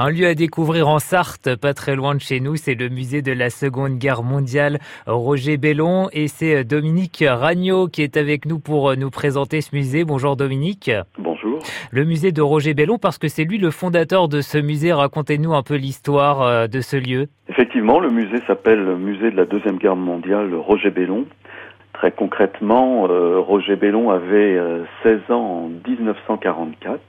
Un lieu à découvrir en Sarthe, pas très loin de chez nous, c'est le musée de la Seconde Guerre mondiale Roger Bellon et c'est Dominique Ragnaud qui est avec nous pour nous présenter ce musée. Bonjour Dominique. Bonjour. Le musée de Roger Bellon parce que c'est lui le fondateur de ce musée. Racontez-nous un peu l'histoire euh, de ce lieu. Effectivement, le musée s'appelle le musée de la Deuxième Guerre mondiale Roger Bellon. Très concrètement, euh, Roger Bellon avait 16 euh, ans en 1944.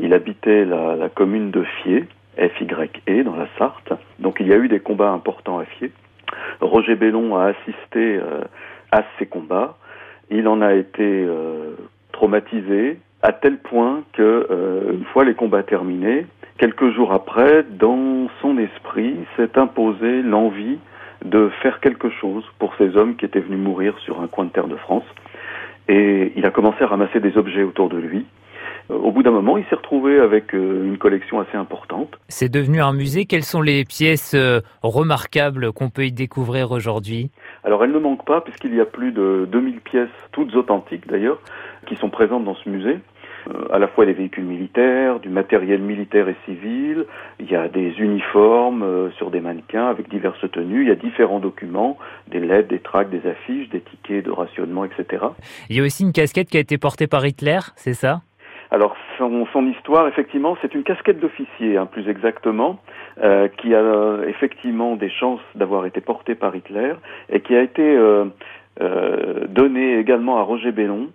Il habitait la, commune de Fier, F-Y-E, dans la Sarthe. Donc il y a eu des combats importants à Fier. Roger Bellon a assisté euh, à ces combats. Il en a été traumatisé à tel point que, une fois les combats terminés, quelques jours après, dans son esprit s'est imposé l'envie de faire quelque chose pour ces hommes qui étaient venus mourir sur un coin de terre de France. Et il a commencé à ramasser des objets autour de lui. Euh, au bout d'un moment, il s'est retrouvé avec euh, une collection assez importante. C'est devenu un musée. Quelles sont les pièces euh, remarquables qu'on peut y découvrir aujourd'hui? Alors, elles ne manquent pas, puisqu'il y a plus de 2000 pièces, toutes authentiques d'ailleurs, qui sont présentes dans ce musée. À la fois des véhicules militaires, du matériel militaire et civil, il y a des uniformes sur des mannequins avec diverses tenues, il y a différents documents, des lettres, des tracts, des affiches, des tickets de rationnement, etc. Il y a aussi une casquette qui a été portée par Hitler, c'est ça? Alors son, son, histoire, effectivement, c'est une casquette d'officier, hein, plus exactement, euh, qui a effectivement des chances d'avoir été portée par Hitler et qui a été euh, euh, donnée également à Roger Bellon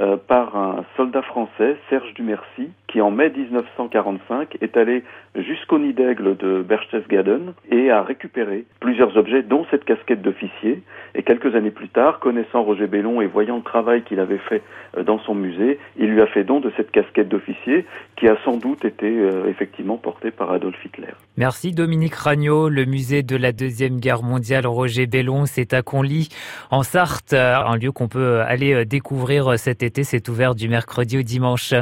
euh, par un soldat français, Serge Dumercy, qui en mai 1945 est allé jusqu'au nid d'aigle de Berchtesgaden et a récupéré plusieurs objets, dont cette casquette d'officier. Et quelques années plus tard, connaissant Roger Bellon et voyant le travail qu'il avait fait euh, dans son musée, il lui a fait don de cette casquette d'officier qui a sans doute été euh, effectivement portée par Adolf Hitler. Merci Dominique Ragnot. Le musée de la Deuxième Guerre mondiale Roger Bellon, c'est à Conly, en Sarthe, un lieu qu'on peut aller découvrir cet été c'est ouvert du mercredi au dimanche.